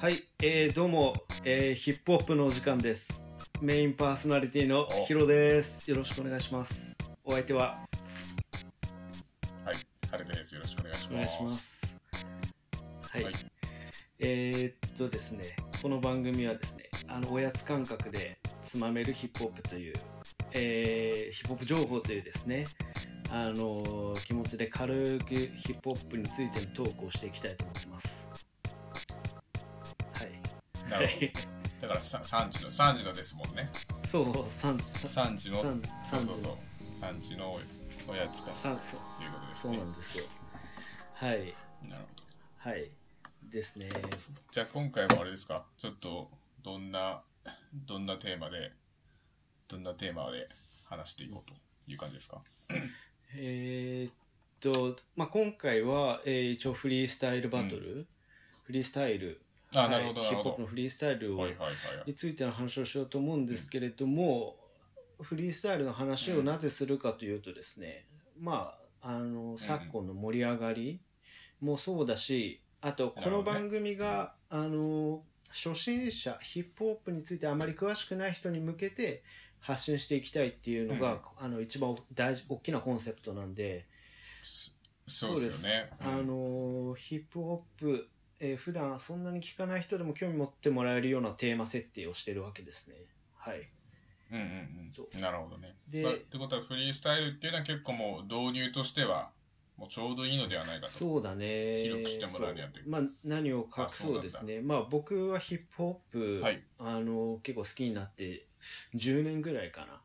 はい、えー、どうも、えー、ヒップホップのお時間です。メインパーソナリティのヒロです。よろしくお願いします。お相手は？はい、春です。よろしくお願いしお願います。します。はい、はいえー、っとですね、この番組はですね、あのおやつ感覚でつまめるヒップホップという、えー、ヒップホップ情報というですね、あの気持ちで軽くヒップホップについてのトークをしていきたいと思ってます。はい。なるほど。だからさ三時の三時のですもんね。そう、三三時の三そうそう三時のそう。三時のおやつかということですそうね。なんですよ。はい。なるほど。はい。ですね。じゃあ今回もあれですか？ちょっとどんなどんなテーマでどんなテーマで話していこうという感じですか？えーっと、まあ、今回は、えー一応フリースタイルバトル、フリースタイル、あ、はい。ヒップホップの。フリースタイル。についての話をしようと思うんですけれども、フリースタイルの話をなぜするかというとですね、まあ、あの昨今の盛り上がりもそうだし、あとこの番組が、あの初心者ヒップホップについてあまり詳しくない人に向けて発信していきたいっていうのが、あの一番大事大きなコンセプトなんで、そそうですよね。あのヒップホップ、えー普段そんなに聞かない人でも興味持ってもらえるようなテーマ設定をしてるわけですね。はい。うんうんそうん。なるほどね。でまあってことはフリースタイルっていうのは結構もう導入としてはもうちょうどいいのではないかと。そうだね。広くしてもらうにはというそうまあ何を隠そうですね。まあ僕はヒップホップ、はいあの結構好きになって10年ぐらいかな。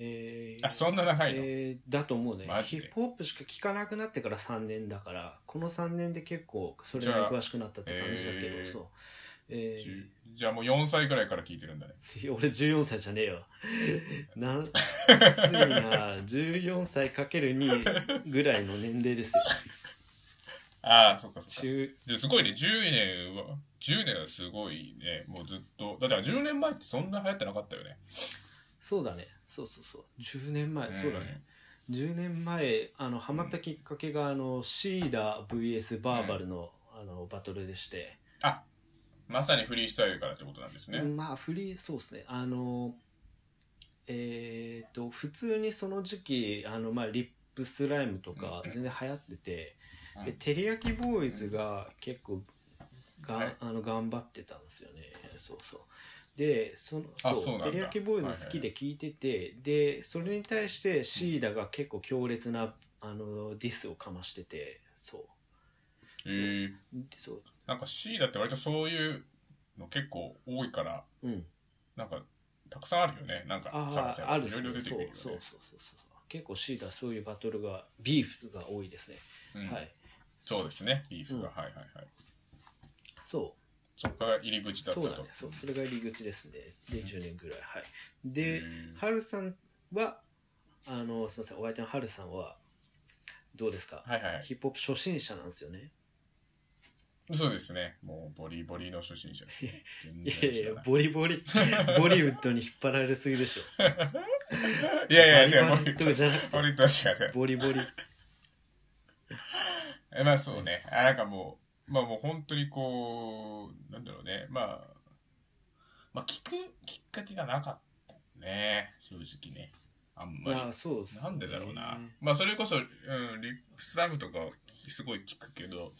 えーあ、そんな長いの、えーだと思うねマジで？ヒップホップしか聞かなくなってから3年だからこの3年で結構それに詳しくなったって感じだけどえーそう、えーじゅじゃあもう4歳ぐらいから聞いてるんだね。俺14歳じゃねえよ。な、きついな。14歳かける2ぐらいの年齢ですよ。ああ、そっかそっか。中、ですごいね、10年は、10年はすごいね、もうずっと。だって10年前ってそんな流行ってなかったよね。そうだね。そうそうそう。10年前、そうだね。10年前、あの、ハマったきっかけが、あの、シーダ VS バーバルの、あの、バトルでして。あ、まさにフリースタイルからってことなんですね。まあ、フリー、そうですね。あの、えっ、と、普通にその時期、あの、まあ、リップスライムとか全然流行ってて、うんで、テリヤキボーイズが結構が、はいあの頑張ってたんですよね。そうそう。で、その、そうテリヤキボーイズ好きで聞いてて、で、それに対してシーダが結構強烈な、あの、ディスをかましてて、そう。えー、でそう。なんか C だって割とそういうの結構多いから、うん。なんかたくさんあるよね。なんかあ探せばいろいろ出てそうくるよね。そうそうそうそう。結構シーダそういうバトルが、ビーフが多いですね。うんはい。そうですね、ビーフが。うんはいはいはい。そう。そこが入り口だったと。そうだね。そう、それが入り口ですね。で、10年ぐらい。はい。でうん、はるさんは、あの、すみません、お相手のはるさんは、どうですか、はいはいはいヒップホップ初心者なんですよね。そうですね。もうボリボリの初心者ですね。全 いやいやボリボリ、ボリウッドに引っ張られすぎでしょ。いやいや、違う、バリバリとかボリとじゃなくてボリとは違う違う。ボリボリ。えまあそうね。あなんかもう、まあもう本当にこう、なんだろうね。まあ、まあ聞くきっかけがなかったね。正直ね。あんまり。まあ、そうですねなんでだろうな。まあそれこそ、うん、リップスラムとかはすごい聞くけど、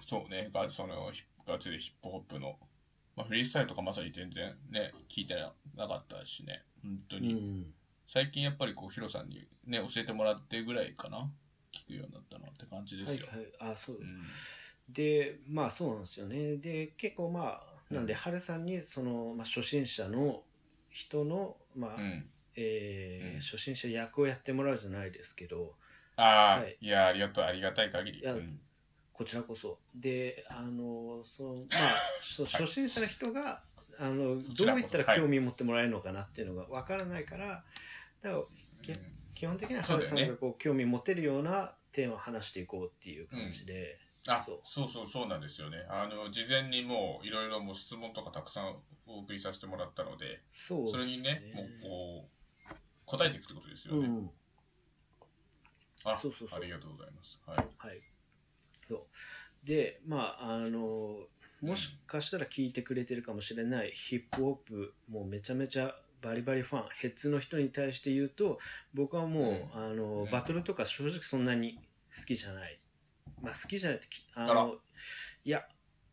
そうね、がそのガチでヒップホップの、まあ、フリースタイルとかまさに全然ね、聞いてなかったしね、本当に。うん。最近やっぱりこうヒロさんにね教えてもらってぐらいかな聞くようになったのって感じですよ、はいはい。あ、そう。うんで、まあそうなんですよね。で、結構まあ、なんで、はるさんに、その、まあ、初心者の人の、まあ、うん。えーうん。初心者役をやってもらうじゃないですけどああ、はい。い、やありがとう。ありがたい限り。こちらこそ。であのそのまあ 初心者の人があのどういったら興味持ってもらえるのかなっていうのがわからないからだからき基本的にはそうだよね。ハルさんがこう興味持てるようなテーマを話していこうっていう感じで、あそう。そうそうそうなんですよね。あの事前にもういろいろもう質問とかたくさんお送りさせてもらったのでそれにねもうこう答えていくってことですよね、うん。あそうそうありがとうございます。はい。はい。そう。でまああのもしかしたら聞いてくれてるかもしれないヒップホップもうめちゃめちゃバリバリファンヘッズの人に対して言うと僕はもう、あのバトルとか正直そんなに好きじゃないまあ好きじゃないってきあのいや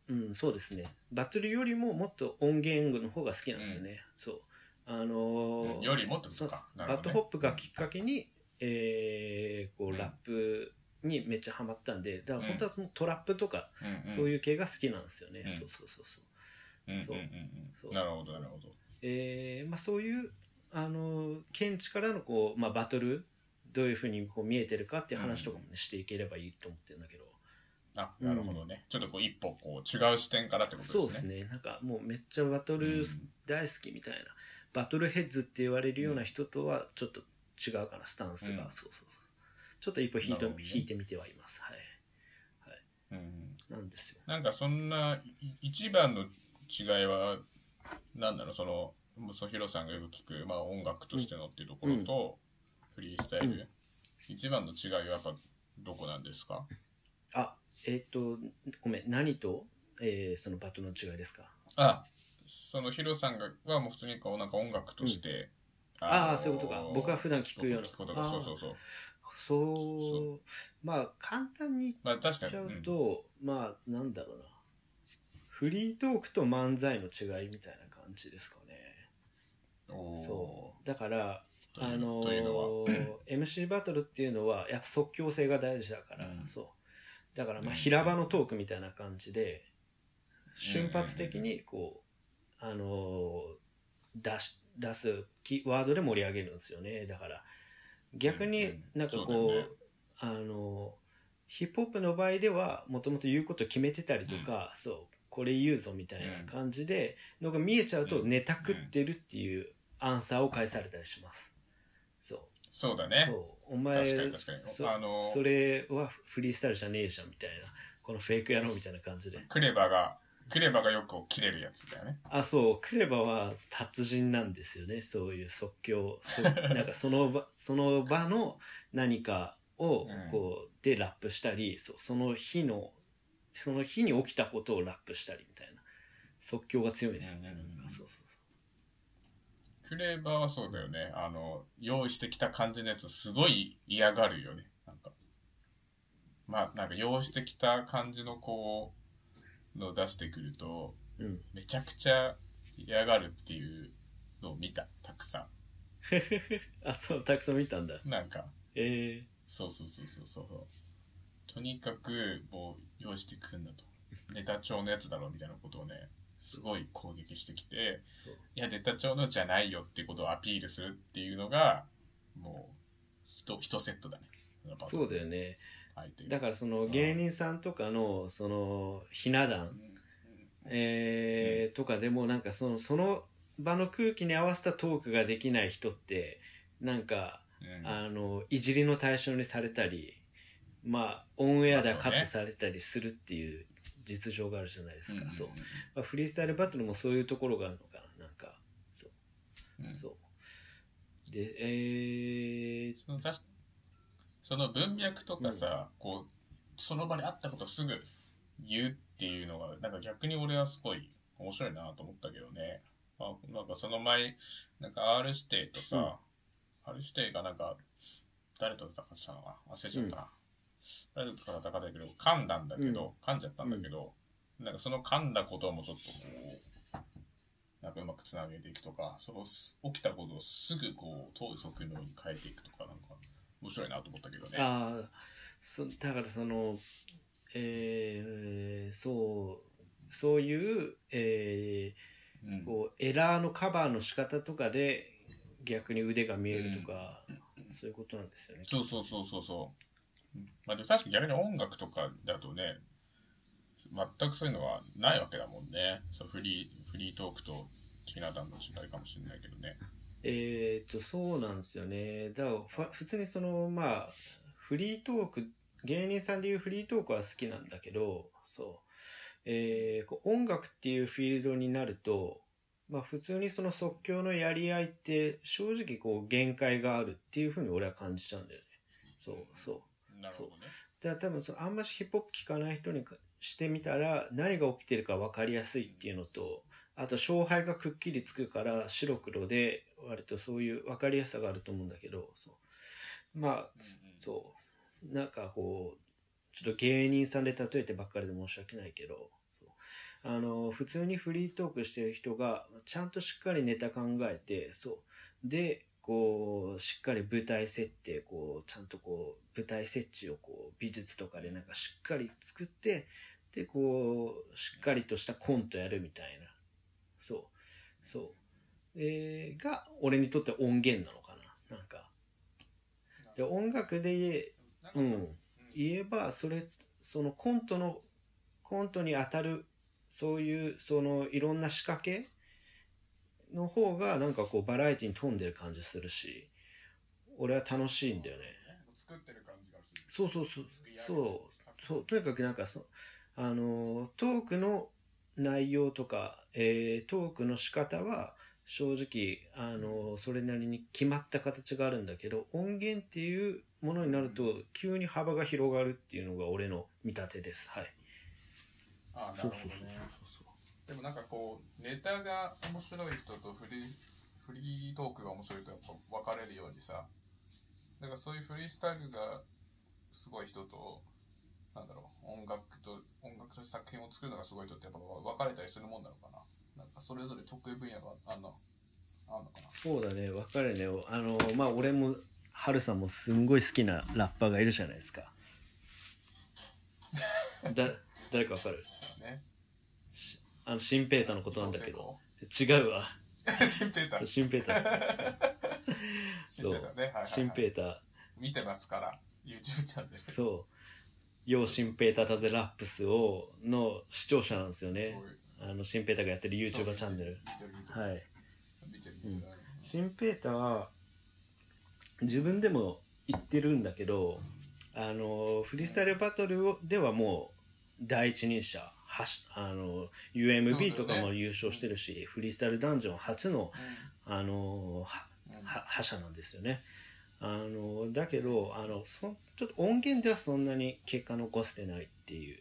うんそうですね。バトルよりももっと音源の方が好きなんですよね、そう。あのうんよりもってこそうとか。なバッドるほどね。ホップがきっかけに、えーこううん。ラップにめっちゃハマったんでだから本当はそのトラップとか、うんうん。そういう系が好きなんですよね、うん。そうそうそうそう。うんうんうんそううん。そう。なるほど、なるほど。えーまあ、そういうあの見地からのこう、まあ、バトルどういうふうにこう見えてるかっていう話とかも、ねしていければいいと思ってるんだけどあ、なるほどね。ちょっとこう一歩こう違う視点からってことそうですですね。ねなんかもうめっちゃバトル大好きみたいな、バトルヘッズって言われるような人とはちょっと違うかなスタンスが、うん。そうそうそう。ちょっと一歩引いて,、ね。引いてみてはいます。はい。うんうんなんですよ。なんかそんない一番の違いは、なんだろう、その、もうそひろさんがよく聞く、まあ音楽としてのっていうところと、フリースタイル、うん一番の違いはやっぱどこなんですか？あえっ、とごめん何と、えーそのバトルの違いですか？あ、そのヒロさんがはもう普通にこうなんか音楽として、ああのーそういうことか。僕は普段聞くような。聞くことそうそうそう。そう。そまあ簡単にまあ確かに。言っちゃううんと、まあなんだろうな。フリートークと漫才の違いみたいな感じですかね。そう。だからあのというのは？MC バトルっていうのはやっぱ即興性が大事だから、うん。そうだからまあうん。平場のトークみたいな感じで瞬発的にこうあの出し出すキワードで盛り上げるんですよね。だから逆になんかこう,、ね。あのヒップホップの場合ではもともと言うこと決めてたりとか、そうこれ言うぞみたいな感じでのが見えちゃうとうん。ネタ食ってるっていうアンサーを返されたりします。そうそうだね。お前確かに確かに。そあのそれはフリースタイルじゃねえじゃんみたいな。このフェイク野郎みたいな感じで。クレバが、クレバがよく切れるやつだよね。あそう。クレバは達人なんですよね。そういう即興。そ なんかその場その場の何かをうん。こうでラップしたりそうその日のその日に起きたことをラップしたりみたいな。即興が強いですよね、なんかそうそうクレバはそうだよね。あの、用意してきた感じのやつすごい嫌がるよね。なんか。まあ、なんか用意してきた感じのこう、のを出してくると、そううんめちゃくちゃ嫌がるっていうのを見た。たくさ あそうたくさん見たんだん。なんか、えそうそうそうそうそう。とにかく、もう、用意してくんだと。ネタ帳のやつだろみたいなことをね、すごい攻撃してきていや、ネタ帳のじゃないよっていうことをアピールするっていうのが、もう、一、一セットだね。ー、そうだよね。だからその芸人さんとかのそのひな壇。えーとかでもなんかそのその場の空気に合わせたトークができない人ってなんかうん。あのいじりの対象にされたりまあオンエアではカットされたりするっていう実情があるじゃないですか、うんそう、まあ、フリースタイルバトルもそういうところがあるのかななんか。そう。うん。そう。でえー、その確かその文脈とかさ、こうその場にあったことすぐ言うっていうのがなんか逆に俺はすごい面白いなと思ったけどね、まあ、なんかその前なんか R 指定とさ、R 指定がなんか誰と戦ってたのかな？忘れちゃったな、誰と戦ったかだけど噛んだんだけど、噛んじゃったんだけど、なんかその噛んだこともちょっとこうなんかうまくつなげていくとか、そのす起きたことをすぐこう、遠い側面に変えていくとか、なんか、面白いなと思ったけどね。ああそだからそのえー、そうそういう、えうんー、こうエラーのカバーの仕方とかで逆に腕が見えるとか、そういうことなんですよね。そうそうそうそうそう。まあでも確かに逆に音楽とかだとね、全くそういうのはないわけだもんね。そうフリー、フリートークとひな壇の違いかもしれないけどね。えーっとそうなんですよね。だから普通にそのまあフリートーク芸人さんでいうフリートークは好きなんだけどそう、えーこう音楽っていうフィールドになると、まあ、普通にその即興のやり合いって正直こう限界があるっていうふうに俺は感じちゃうんだよね。そうそう。なるほどね。だから多分そのあんましヒップホップ聞かない人にかしてみたら何が起きてるか分かりやすいっていうのとあと勝敗がくっきりつくから白黒で割とそういう分かりやすさがあると思うんだけどそう。まあうんうん。そう。なんかこうちょっと芸人さんで例えてばっかりで申し訳ないけどあの普通にフリートークしてる人がちゃんとしっかりネタ考えてそう。でこうしっかり舞台設定こうちゃんとこう舞台設置をこう美術とかでなんかしっかり作ってでこうしっかりとしたコントやるみたいな。そう。そう、えーが俺にとって音源なのかな。なんか。で音楽で言えうん、言えばそれそのコントのコントに当たるそういうそのいろん。な仕掛けの方がなんかこうバラエティに富んでる感じするし俺は楽しいんだよね。作ってる感じがする。そうそうそう。そう。そう。とにかくなんかそあのトークの内容とか、えートークの仕方は正直あのそれなりに決まった形があるんだけど音源っていうものになると急に幅が広がるっていうのが俺の見立てです。はい。あなるほどそうそうそうね。でもなんかこう、ネタが面白い人とフリー、フリートークが面白いとやっぱ分かれるようにさ、だからそういうフリースタイルがすごい人と、なんだろう、音楽と、音楽と作品を作るのがすごい人ってやっぱ分かれたりするもんなのかな？なんかそれぞれ得意分野があんの、あんのかな？そうだね分かるねあのまあ俺もハルさんもすんごい好きなラッパーがいるじゃないですか だ誰か分かる？ね。あのシンペーターのことなんだけど。違うわシンペーター。シンペーターシンペーターね。はペーター見てますから、YouTube チャンネル。そう「ようシンペータータゼラップスを」の視聴者なんですよね。あのシンペーターがやってる YouTuber チャンネル。はい。シンペーターは自分でも言ってるんだけどあのフリースタイルバトルをではもう第一人者はしあの UMB とかも優勝してるし、フリースタイルダンジョン初のあのはうん。は覇者なんですよね。あのだけどあのそちょっと音源ではそんなに結果残してないっていう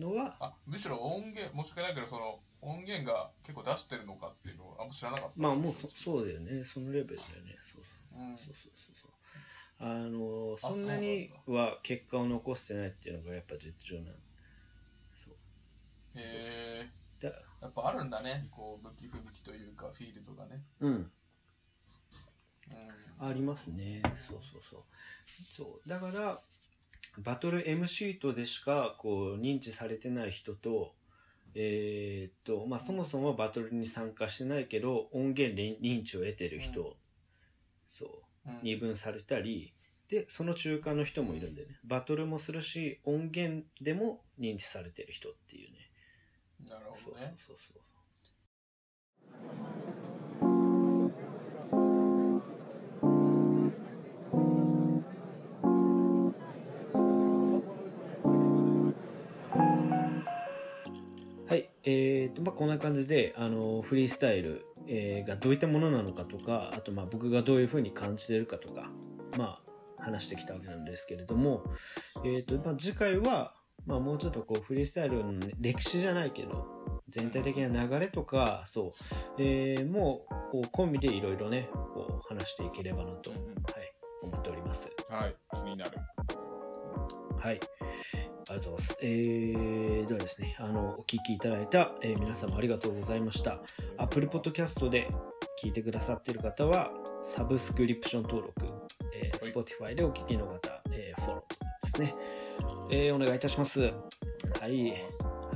のはあむしろ音源申し訳ないけどその音源が結構出してるのかっていうのをあんま知らなかった。まあもうそそうだよね。そのレベルだよね。そうそう。うん。そうそうそうそう。あのそんなには結果を残してないっていうのがやっぱ実情なんへえだやっぱあるんだね。こう武器不武器というかフィールドがね。うん。うん。ありますね。そうそうそう。そう。だからバトル MC とでしかこう認知されてない人とえーっとまあそもそもバトルに参加してないけど音源で認知を得てる人、うん。そう。うん。二分されたりでその中間の人もいるんでね。バトルもするし音源でも認知されてる人っていうねなるそうそうそうそうはい、えーとまあ、こんな感じであのフリースタイル、えーがどういったものなのかとかあとまあ僕がどういうふうに感じてるかとか、まあ、話してきたわけなんですけれども、えーとまあ、次回は、まあ、もうちょっとこうフリースタイルの歴史じゃないけど全体的な流れとかそう、えーもうこうコンビでいろいろねこう話していければなと、はい、思っております。はい気になるはい。ありがとうございます。えー、ではですね、あの、お聞きいただいた、えー皆様ありがとうございました。Apple Podcast で聞いてくださっている方は、サブスクリプション登録、えーはい Spotify でお聞きの方、えーフォローですね、えーお願いいたします。はい。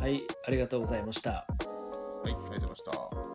はい、ありがとうございました。はいありがとうございました